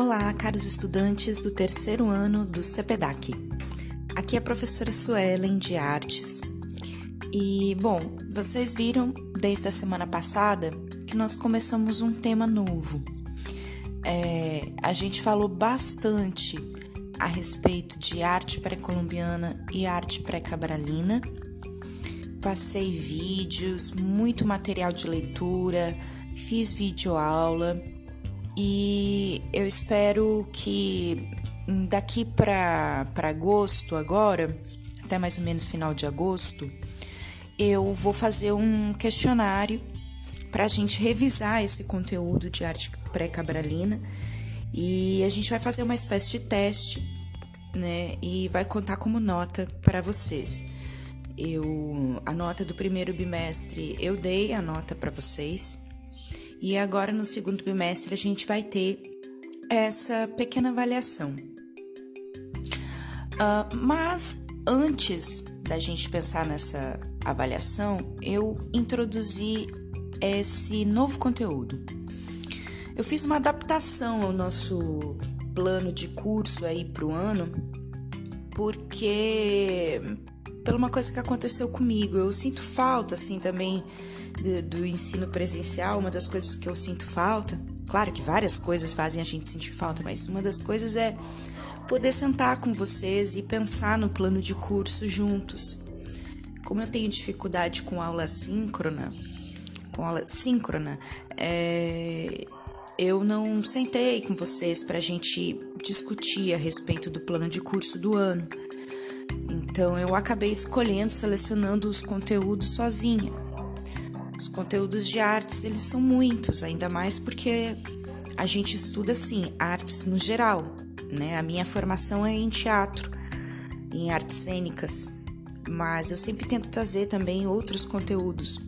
Olá, caros estudantes do terceiro ano do CEPEDAC. Aqui é a professora Suelen de Artes. E, bom, vocês viram desde a semana passada que nós começamos um tema novo. É, a gente falou bastante a respeito de arte pré-colombiana e arte pré-cabralina. Passei vídeos, muito material de leitura, fiz videoaula e eu espero que daqui para agosto, agora, até mais ou menos final de agosto, eu vou fazer um questionário para a gente revisar esse conteúdo de arte pré-cabralina e a gente vai fazer uma espécie de teste, né? E vai contar como nota para vocês. Eu a nota do primeiro bimestre eu dei a nota para vocês e agora no segundo bimestre a gente vai ter essa pequena avaliação. Uh, mas antes da gente pensar nessa avaliação, eu introduzi esse novo conteúdo. Eu fiz uma adaptação ao nosso plano de curso aí para o ano, porque pela uma coisa que aconteceu comigo, eu sinto falta assim também do, do ensino presencial, uma das coisas que eu sinto falta, claro que várias coisas fazem a gente sentir falta, mas uma das coisas é poder sentar com vocês e pensar no plano de curso juntos. Como eu tenho dificuldade com aula síncrona, com aula síncrona, é, eu não sentei com vocês para a gente discutir a respeito do plano de curso do ano. Então eu acabei escolhendo, selecionando os conteúdos sozinha. Os conteúdos de artes, eles são muitos, ainda mais porque a gente estuda assim, artes no geral, né? A minha formação é em teatro, em artes cênicas, mas eu sempre tento trazer também outros conteúdos.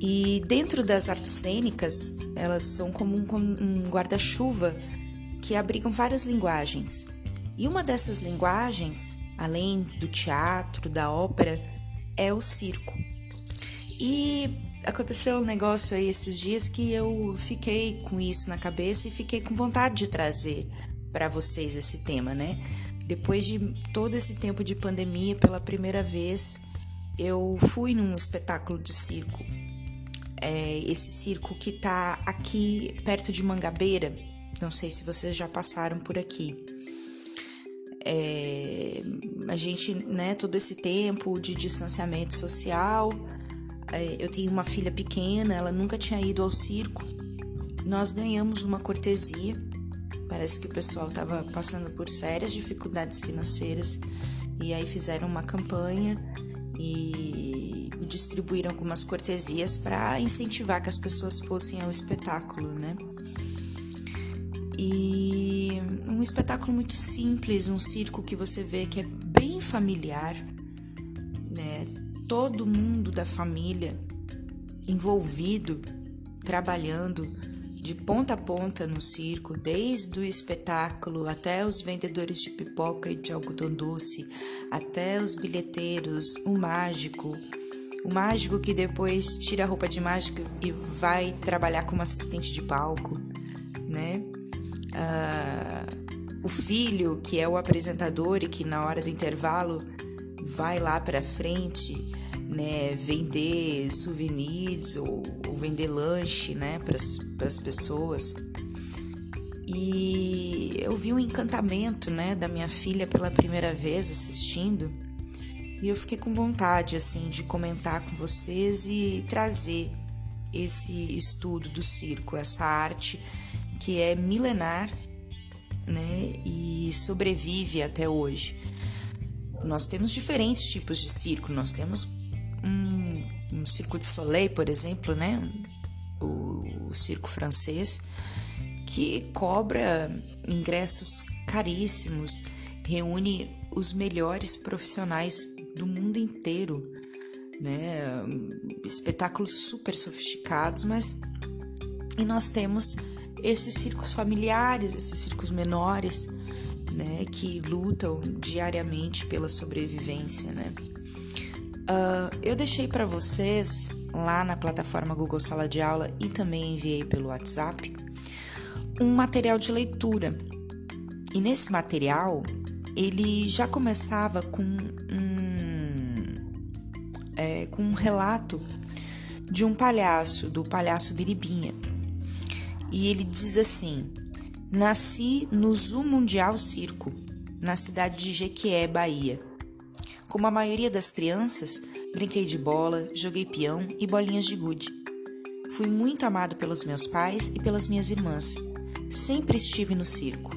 E dentro das artes cênicas, elas são como um, guarda-chuva que abrigam várias linguagens. E uma dessas linguagens, além do teatro, da ópera, é o circo. E aconteceu um negócio aí esses dias que eu fiquei com isso na cabeça e fiquei com vontade de trazer para vocês esse tema, né? Depois de todo esse tempo de pandemia, pela primeira vez, eu fui num espetáculo de circo. É esse circo que tá aqui perto de Mangabeira. Não sei se vocês já passaram por aqui. É, a gente, né, todo esse tempo de distanciamento social, eu tenho uma filha pequena, ela nunca tinha ido ao circo. Nós ganhamos uma cortesia. Parece que o pessoal estava passando por sérias dificuldades financeiras e aí fizeram uma campanha e distribuíram algumas cortesias para incentivar que as pessoas fossem ao espetáculo, né? E um espetáculo muito simples, um circo que você vê que é bem familiar? Todo mundo da família envolvido, trabalhando de ponta a ponta no circo, desde o espetáculo até os vendedores de pipoca e de algodão doce, até os bilheteiros, o mágico, o mágico que depois tira a roupa de mágico e vai trabalhar como assistente de palco, né? Ah, o filho, que é o apresentador e que na hora do intervalo vai lá para frente né, vender souvenirs ou, ou vender lanche, né, para as pessoas. E eu vi um encantamento, né, da minha filha pela primeira vez assistindo. E eu fiquei com vontade, assim, de comentar com vocês e trazer esse estudo do circo, essa arte que é milenar, né, e sobrevive até hoje. Nós temos diferentes tipos de circo, nós temos circo de soleil, por exemplo, né? O, o circo francês, que cobra ingressos caríssimos, reúne os melhores profissionais do mundo inteiro, né? Espetáculos super sofisticados, mas e nós temos esses circos familiares, esses circos menores, né, que lutam diariamente pela sobrevivência, né? Uh, eu deixei para vocês lá na plataforma Google Sala de Aula e também enviei pelo WhatsApp um material de leitura. E nesse material, ele já começava com um, é, com um relato de um palhaço, do palhaço Biribinha. E ele diz assim: Nasci no Zoo Mundial Circo, na cidade de Jequié, Bahia. Como a maioria das crianças, brinquei de bola, joguei peão e bolinhas de gude. Fui muito amado pelos meus pais e pelas minhas irmãs. Sempre estive no circo.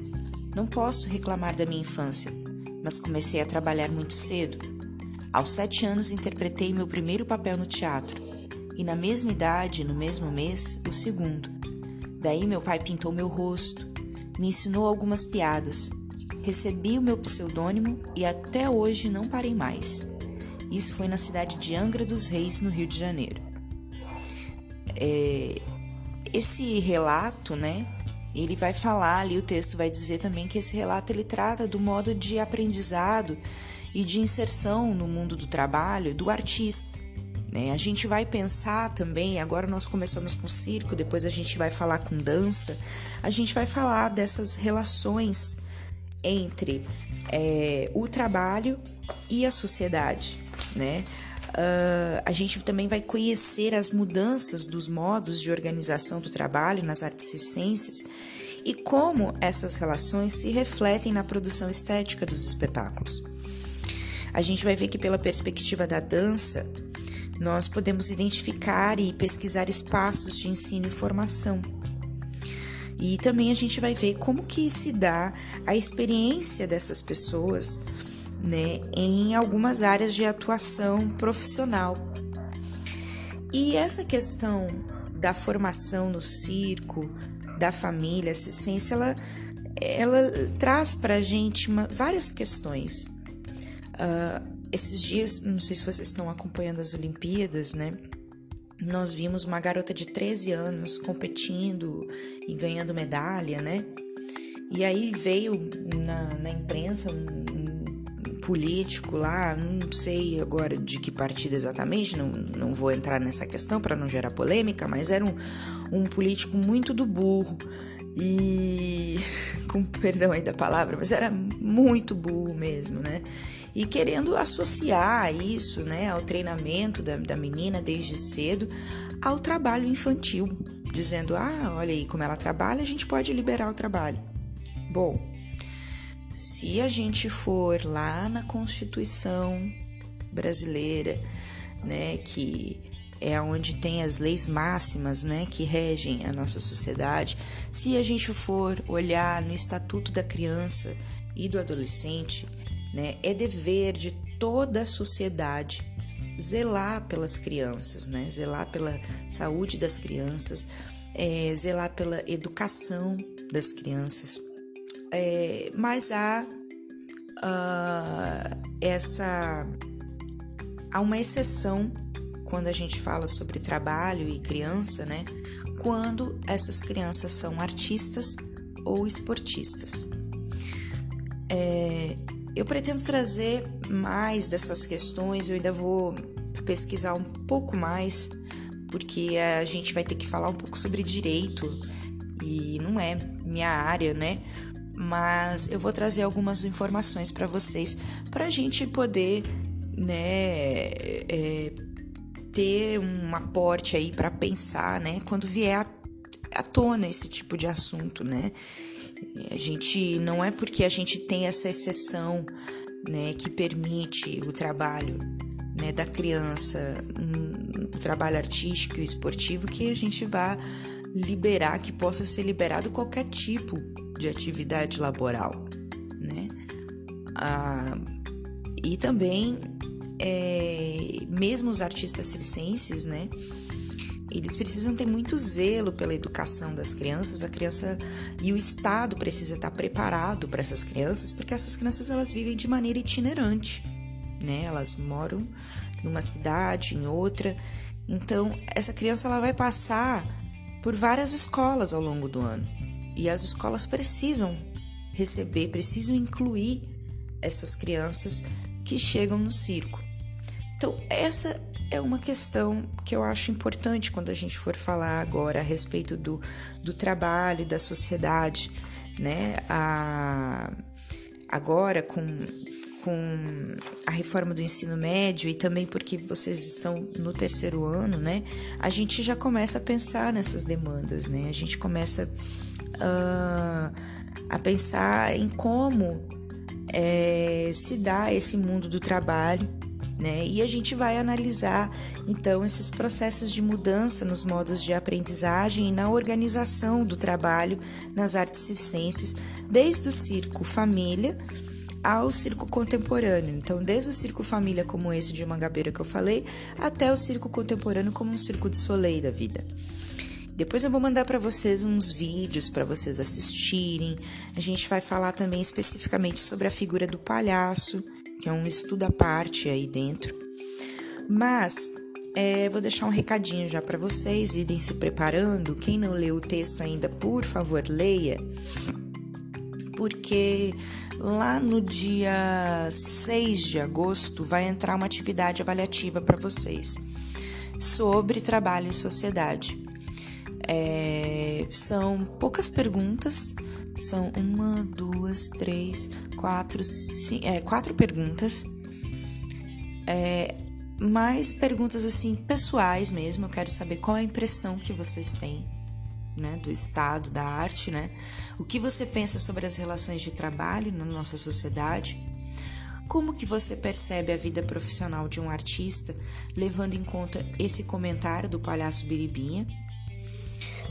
Não posso reclamar da minha infância, mas comecei a trabalhar muito cedo. Aos sete anos interpretei meu primeiro papel no teatro, e na mesma idade, no mesmo mês, o segundo. Daí meu pai pintou meu rosto, me ensinou algumas piadas, recebi o meu pseudônimo e até hoje não parei mais. Isso foi na cidade de Angra dos Reis, no Rio de Janeiro. É, esse relato, né, ele vai falar ali, o texto vai dizer também que esse relato ele trata do modo de aprendizado e de inserção no mundo do trabalho do artista. Né? A gente vai pensar também, agora nós começamos com circo, depois a gente vai falar com dança, a gente vai falar dessas relações entre é, o trabalho e a sociedade, né? Uh, a gente também vai conhecer as mudanças dos modos de organização do trabalho nas artes circenses e como essas relações se refletem na produção estética dos espetáculos. A gente vai ver que, pela perspectiva da dança, nós podemos identificar e pesquisar espaços de ensino e formação. E também a gente vai ver como que se dá a experiência dessas pessoas né, em algumas áreas de atuação profissional. E essa questão da formação no circo, da família, essa essência, ela, ela traz para a gente uma, várias questões. Uh, esses dias, não sei se vocês estão acompanhando as Olimpíadas, né? Nós vimos uma garota de 13 anos competindo e ganhando medalha, né? E aí veio na, na imprensa um, político lá, não sei agora de que partido exatamente, não, não vou entrar nessa questão para não gerar polêmica, mas era um, um político muito do burro e com perdão aí da palavra, mas era muito burro mesmo, né? E querendo associar isso, né, ao treinamento da, da menina desde cedo ao trabalho infantil, dizendo: ah, olha aí como ela trabalha, a gente pode liberar o trabalho. Bom, se a gente for lá na Constituição brasileira, né, que é onde tem as leis máximas, né, que regem a nossa sociedade, se a gente for olhar no Estatuto da Criança e do Adolescente, né, é dever de toda a sociedade zelar pelas crianças, né, zelar pela saúde das crianças, é, zelar pela educação das crianças é, mas há uh, essa. Há uma exceção quando a gente fala sobre trabalho e criança, né? Quando essas crianças são artistas ou esportistas. É, eu pretendo trazer mais dessas questões, eu ainda vou pesquisar um pouco mais, porque a gente vai ter que falar um pouco sobre direito e não é minha área, né? mas eu vou trazer algumas informações para vocês para a gente poder, né, é, ter um aporte aí para pensar, né, quando vier à, tona esse tipo de assunto, né. A gente não é porque a gente tem essa exceção, né, que permite o trabalho, né, da criança, o trabalho artístico e esportivo que a gente vai liberar que possa ser liberado qualquer tipo de atividade laboral, né? Ah, e também, é, mesmo os artistas circenses, né? Eles precisam ter muito zelo pela educação das crianças. A criança e o Estado precisa estar preparado para essas crianças, porque essas crianças elas vivem de maneira itinerante, né? Elas moram numa cidade, em outra. Então, essa criança ela vai passar por várias escolas ao longo do ano. E as escolas precisam receber, precisam incluir essas crianças que chegam no circo. Então, essa é uma questão que eu acho importante quando a gente for falar agora a respeito do, do trabalho, da sociedade, né? A, agora com com a reforma do ensino médio e também porque vocês estão no terceiro ano, né? A gente já começa a pensar nessas demandas, né? A gente começa uh, a pensar em como é, se dá esse mundo do trabalho, né? E a gente vai analisar então esses processos de mudança nos modos de aprendizagem e na organização do trabalho nas artes circenses, desde o circo família ao circo contemporâneo. Então, desde o circo família como esse de Mangabeira que eu falei, até o circo contemporâneo como um circo de soleil da vida. Depois eu vou mandar para vocês uns vídeos para vocês assistirem. A gente vai falar também especificamente sobre a figura do palhaço, que é um estudo à parte aí dentro. Mas é, vou deixar um recadinho já para vocês irem se preparando. Quem não leu o texto ainda, por favor, leia, porque Lá no dia 6 de agosto vai entrar uma atividade avaliativa para vocês sobre trabalho em sociedade. É, são poucas perguntas, são uma, duas, três, quatro, cinco, é, quatro perguntas. É, mais perguntas assim pessoais mesmo. Eu quero saber qual a impressão que vocês têm né, do estado da arte, né? O que você pensa sobre as relações de trabalho na nossa sociedade? Como que você percebe a vida profissional de um artista, levando em conta esse comentário do palhaço Biribinha?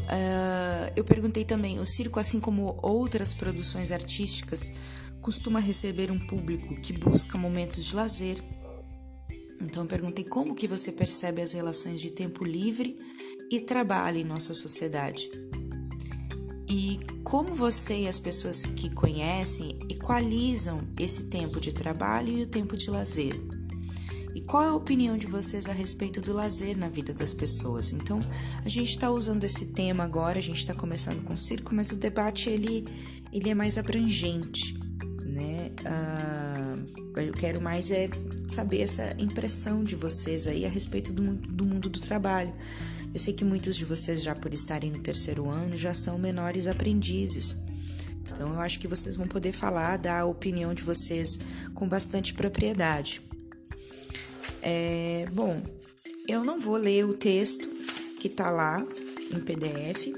Uh, eu perguntei também: o circo, assim como outras produções artísticas, costuma receber um público que busca momentos de lazer. Então eu perguntei como que você percebe as relações de tempo livre e trabalho em nossa sociedade. E como você e as pessoas que conhecem equalizam esse tempo de trabalho e o tempo de lazer? Qual é a opinião de vocês a respeito do lazer na vida das pessoas? Então, a gente está usando esse tema agora, a gente está começando com circo, mas o debate ele, ele é mais abrangente, né? Uh, eu quero mais é saber essa impressão de vocês aí a respeito do, do mundo do trabalho. Eu sei que muitos de vocês, já por estarem no terceiro ano, já são menores aprendizes. Então, eu acho que vocês vão poder falar, dar a opinião de vocês com bastante propriedade. É, bom, eu não vou ler o texto que está lá em PDF.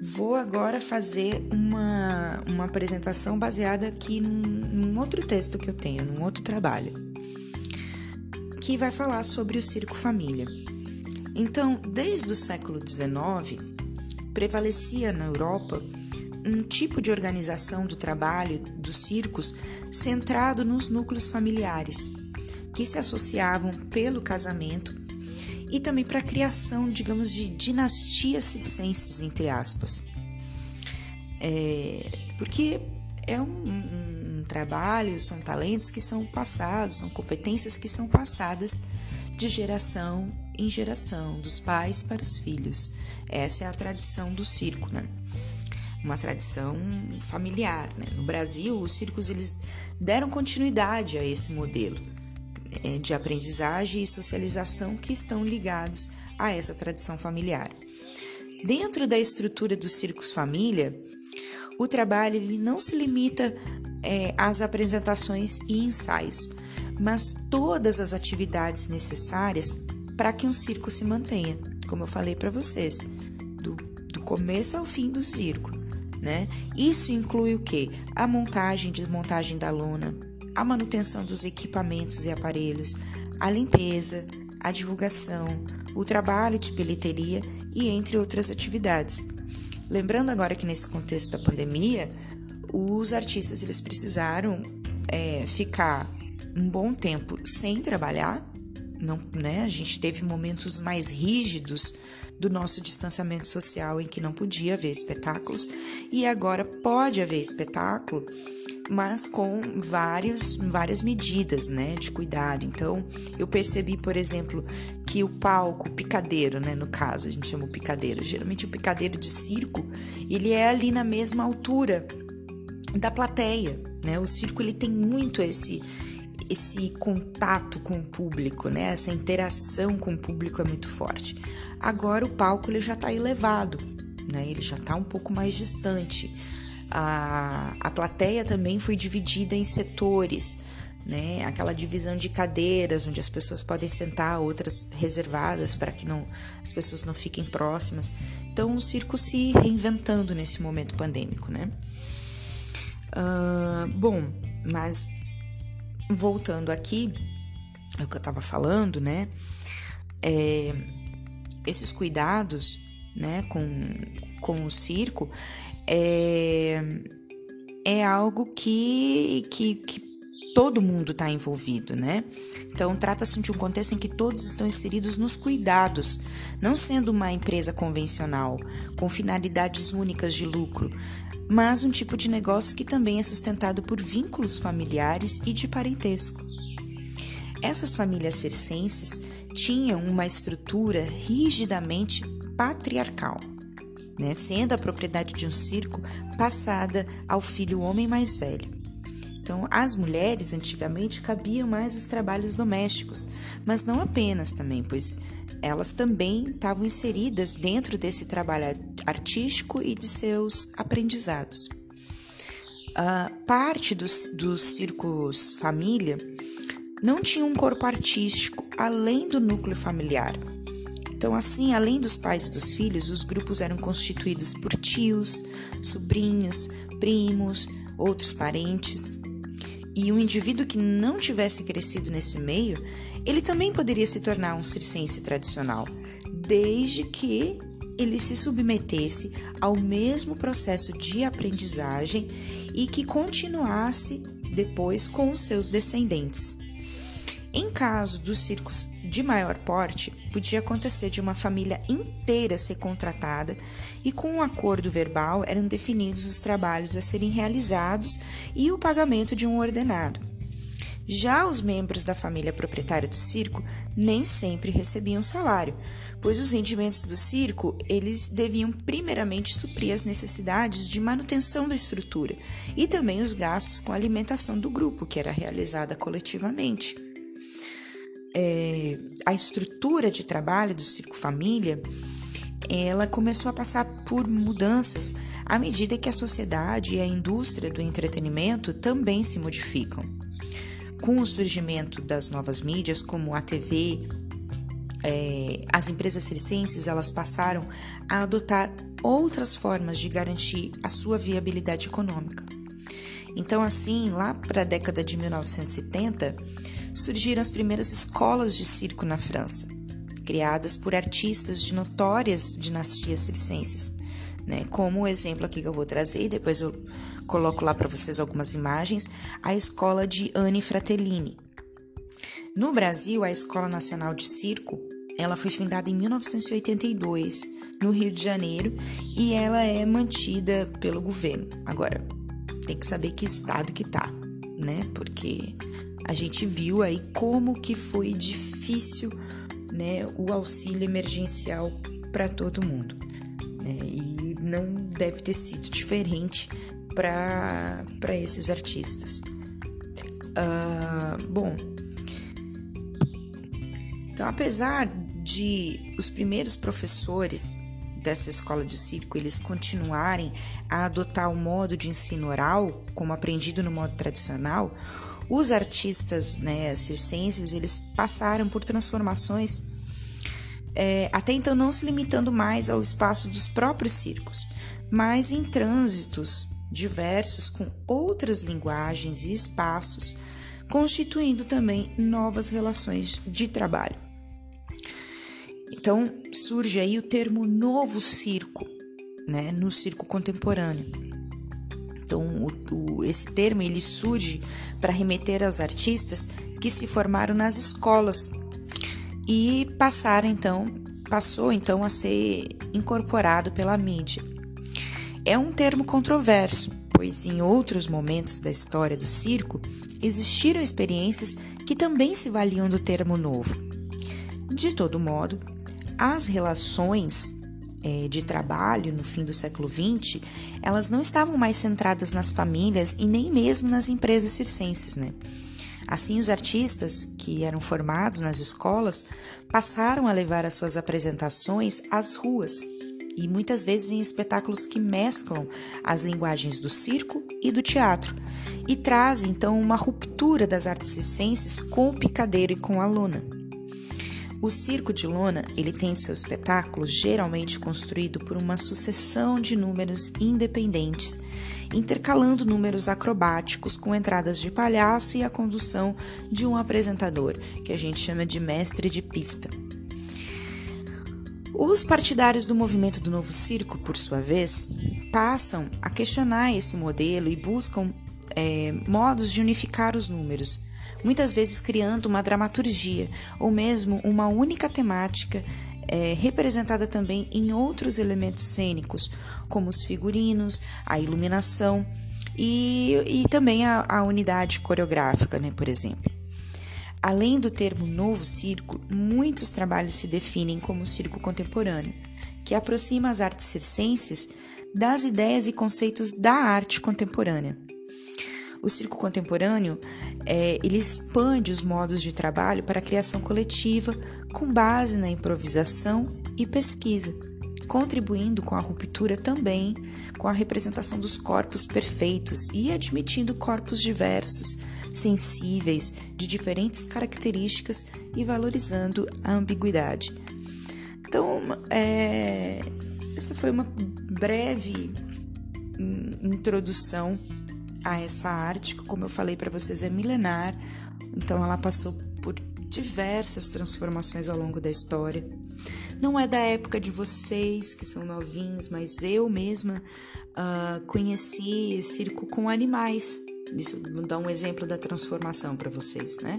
Vou agora fazer uma, uma apresentação baseada aqui num, num outro texto que eu tenho, num outro trabalho, que vai falar sobre o circo família. Então, desde o século XIX, prevalecia na Europa um tipo de organização do trabalho dos circos centrado nos núcleos familiares, que se associavam pelo casamento e também para a criação, digamos, de dinastias circenses, entre aspas. É, porque é um, um trabalho, são talentos que são passados, são competências que são passadas de geração em geração, dos pais para os filhos. Essa é a tradição do circo, né? Uma tradição familiar, né? No Brasil, os circos eles deram continuidade a esse modelo de aprendizagem e socialização que estão ligados a essa tradição familiar. Dentro da estrutura dos circos família, o trabalho ele não se limita é, às apresentações e ensaios, mas todas as atividades necessárias para que um circo se mantenha, como eu falei para vocês, do, do começo ao fim do circo. Né? Isso inclui o que? A montagem e desmontagem da lona, a manutenção dos equipamentos e aparelhos, a limpeza, a divulgação, o trabalho de bilheteria e entre outras atividades. Lembrando agora que nesse contexto da pandemia, os artistas eles precisaram é, ficar um bom tempo sem trabalhar não, né? A gente teve momentos mais rígidos do nosso distanciamento social em que não podia haver espetáculos e agora pode haver espetáculo, mas com vários, várias medidas, né, de cuidado. Então, eu percebi, por exemplo, que o palco, o picadeiro, né, no caso, a gente chama o picadeiro, geralmente o picadeiro de circo, ele é ali na mesma altura da plateia, né? O circo ele tem muito esse esse contato com o público, né? Essa interação com o público é muito forte. Agora o palco ele já está elevado, né? Ele já está um pouco mais distante. A, a plateia também foi dividida em setores, né? Aquela divisão de cadeiras onde as pessoas podem sentar, outras reservadas para que não as pessoas não fiquem próximas. Então o circo se reinventando nesse momento pandêmico, né? Uh, bom, mas voltando aqui, é o que eu estava falando, né? É, esses cuidados, né, com, com o circo é, é algo que, que, que todo mundo está envolvido, né? Então, trata-se de um contexto em que todos estão inseridos nos cuidados, não sendo uma empresa convencional, com finalidades únicas de lucro, mas um tipo de negócio que também é sustentado por vínculos familiares e de parentesco. Essas famílias circenses tinham uma estrutura rigidamente patriarcal, né, sendo a propriedade de um circo passada ao filho homem mais velho. Então, as mulheres antigamente cabiam mais os trabalhos domésticos, mas não apenas também, pois elas também estavam inseridas dentro desse trabalho artístico e de seus aprendizados. Uh, parte dos, dos circos família não tinha um corpo artístico além do núcleo familiar. Então, assim, além dos pais e dos filhos, os grupos eram constituídos por tios, sobrinhos, primos, outros parentes. E um indivíduo que não tivesse crescido nesse meio, ele também poderia se tornar um circense tradicional, desde que ele se submetesse ao mesmo processo de aprendizagem e que continuasse depois com os seus descendentes. Em caso dos circos de maior porte, podia acontecer de uma família inteira ser contratada e, com um acordo verbal, eram definidos os trabalhos a serem realizados e o pagamento de um ordenado. Já os membros da família proprietária do circo nem sempre recebiam salário, pois os rendimentos do circo eles deviam primeiramente suprir as necessidades de manutenção da estrutura e também os gastos com a alimentação do grupo, que era realizada coletivamente. É, a estrutura de trabalho do circo família ela começou a passar por mudanças à medida que a sociedade e a indústria do entretenimento também se modificam. Com o surgimento das novas mídias, como a TV, é, as empresas circenses elas passaram a adotar outras formas de garantir a sua viabilidade econômica. Então, assim, lá para a década de 1970, surgiram as primeiras escolas de circo na França, criadas por artistas de notórias dinastias circenses, né? Como o exemplo aqui que eu vou trazer, e depois eu coloco lá para vocês algumas imagens, a escola de Anne Fratellini. No Brasil, a Escola Nacional de Circo, ela foi fundada em 1982, no Rio de Janeiro, e ela é mantida pelo governo. Agora, tem que saber que estado que tá, né? Porque a gente viu aí como que foi difícil, né, o auxílio emergencial para todo mundo, né? E não deve ter sido diferente para esses artistas. Uh, bom, então apesar de os primeiros professores dessa escola de circo eles continuarem a adotar o modo de ensino oral como aprendido no modo tradicional, os artistas né, circenses eles passaram por transformações é, até então não se limitando mais ao espaço dos próprios circos, mas em trânsitos diversos com outras linguagens e espaços, constituindo também novas relações de trabalho. Então surge aí o termo novo circo, né, no circo contemporâneo. Então o, o, esse termo ele surge para remeter aos artistas que se formaram nas escolas e passaram então passou então a ser incorporado pela mídia. É um termo controverso, pois em outros momentos da história do circo existiram experiências que também se valiam do termo novo. De todo modo, as relações é, de trabalho no fim do século XX, elas não estavam mais centradas nas famílias e nem mesmo nas empresas circenses, né? Assim, os artistas que eram formados nas escolas passaram a levar as suas apresentações às ruas e muitas vezes em espetáculos que mesclam as linguagens do circo e do teatro e trazem então uma ruptura das artes circenses com o picadeiro e com a lona. O circo de lona, ele tem seu espetáculo geralmente construído por uma sucessão de números independentes intercalando números acrobáticos com entradas de palhaço e a condução de um apresentador, que a gente chama de mestre de pista. Os partidários do movimento do novo circo, por sua vez, passam a questionar esse modelo e buscam é, modos de unificar os números, muitas vezes criando uma dramaturgia ou mesmo uma única temática é, representada também em outros elementos cênicos, como os figurinos, a iluminação e, e também a, a unidade coreográfica, né, por exemplo. Além do termo novo circo, muitos trabalhos se definem como circo contemporâneo, que aproxima as artes circenses das ideias e conceitos da arte contemporânea. O circo contemporâneo é, ele expande os modos de trabalho para a criação coletiva com base na improvisação e pesquisa, contribuindo com a ruptura também com a representação dos corpos perfeitos e admitindo corpos diversos, sensíveis, de diferentes características e valorizando a ambiguidade. Então, é, essa foi uma breve introdução a essa arte, que, como eu falei para vocês, é milenar. Então, ela passou por diversas transformações ao longo da história. Não é da época de vocês que são novinhos, mas eu mesma uh, conheci circo com animais. Isso dar um exemplo da transformação para vocês, né?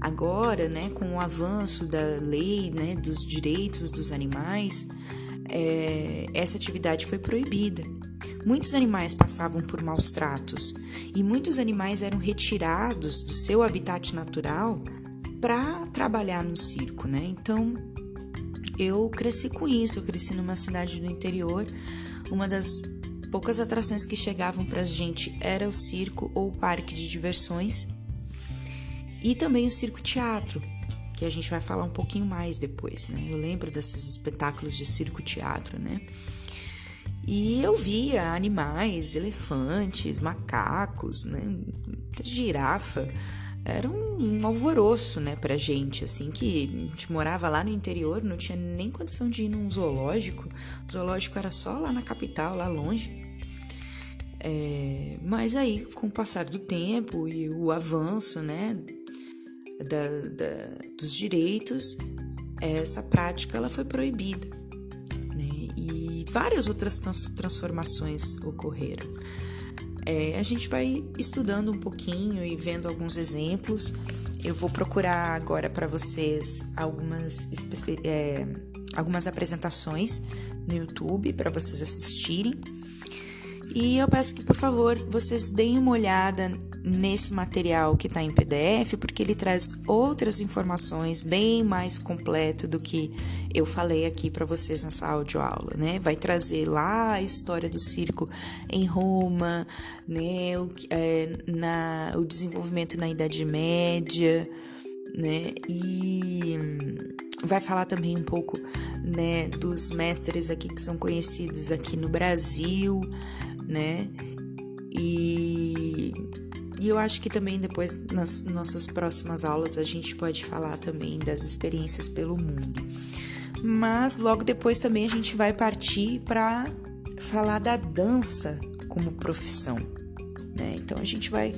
Agora, né, com o avanço da lei, né, dos direitos dos animais, é, essa atividade foi proibida. Muitos animais passavam por maus tratos e muitos animais eram retirados do seu habitat natural para trabalhar no circo, né? Então eu cresci com isso, eu cresci numa cidade do interior. Uma das poucas atrações que chegavam para a gente era o circo ou o parque de diversões e também o circo teatro, que a gente vai falar um pouquinho mais depois, né? Eu lembro desses espetáculos de circo teatro, né? E eu via animais, elefantes, macacos, né? Girafa era um, um alvoroço, né, pra gente, assim, que a gente morava lá no interior, não tinha nem condição de ir num zoológico. O zoológico era só lá na capital, lá longe. É, mas aí, com o passar do tempo e o avanço, né, da, da, dos direitos, essa prática ela foi proibida. Várias outras transformações ocorreram. É, a gente vai estudando um pouquinho e vendo alguns exemplos. Eu vou procurar agora para vocês algumas, é, algumas apresentações no YouTube para vocês assistirem. E eu peço que, por favor, vocês deem uma olhada nesse material que está em PDF, porque ele traz outras informações bem mais completo do que eu falei aqui para vocês nessa audioaula, né? Vai trazer lá a história do circo em Roma, né? O, é, na, o desenvolvimento na Idade Média, né? E vai falar também um pouco, né, dos mestres aqui que são conhecidos aqui no Brasil, né? E e eu acho que também depois, nas nossas próximas aulas, a gente pode falar também das experiências pelo mundo. Mas logo depois também a gente vai partir para falar da dança como profissão. Né? Então a gente vai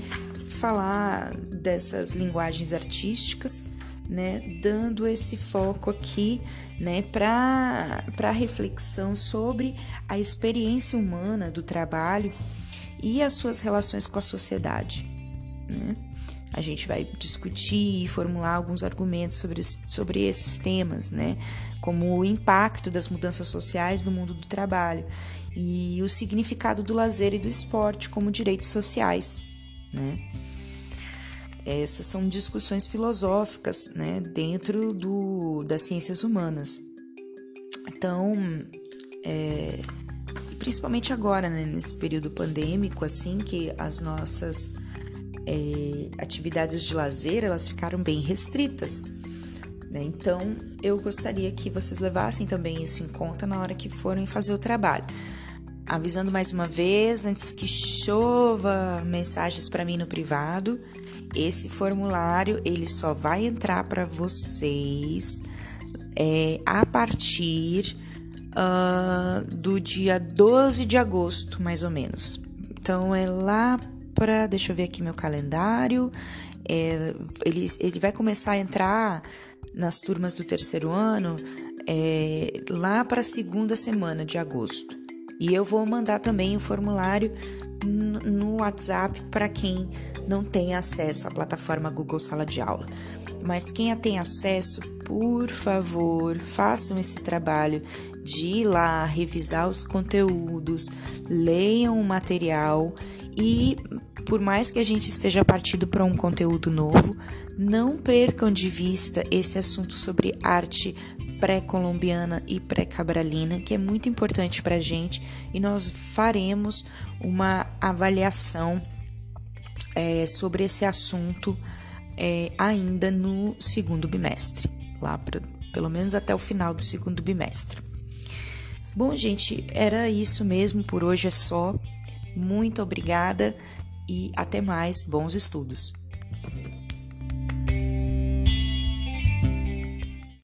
falar dessas linguagens artísticas, né, dando esse foco aqui, né, para para reflexão sobre a experiência humana do trabalho e as suas relações com a sociedade. Né? A gente vai discutir e formular alguns argumentos sobre, sobre esses temas, né? como o impacto das mudanças sociais no mundo do trabalho e o significado do lazer e do esporte como direitos sociais. Né? Essas são discussões filosóficas né? dentro do, das ciências humanas. Então, é, principalmente agora, né, nesse período pandêmico, assim, que as nossas é, atividades de lazer elas ficaram bem restritas. Né? Então, eu gostaria que vocês levassem também isso em conta na hora que forem fazer o trabalho. Avisando mais uma vez, antes que chova mensagens para mim no privado, esse formulário ele só vai entrar para vocês é, a partir uh, do dia 12 de agosto, mais ou menos. Então é lá para, deixa eu ver aqui meu calendário. É, ele, ele vai começar a entrar nas turmas do terceiro ano é, lá para a segunda semana de agosto. E eu vou mandar também o formulário no WhatsApp para quem não tem acesso à plataforma Google Sala de Aula. Mas quem tem acesso, por favor, façam esse trabalho de ir lá revisar os conteúdos, leiam o material e por mais que a gente esteja partindo para um conteúdo novo, não percam de vista esse assunto sobre arte pré-colombiana e pré-cabralina, que é muito importante para a gente, e nós faremos uma avaliação é, sobre esse assunto é, ainda no segundo bimestre, lá pra, pelo menos até o final do segundo bimestre. Bom, gente, era isso mesmo por hoje, é só. Muito obrigada e até mais. Bons estudos!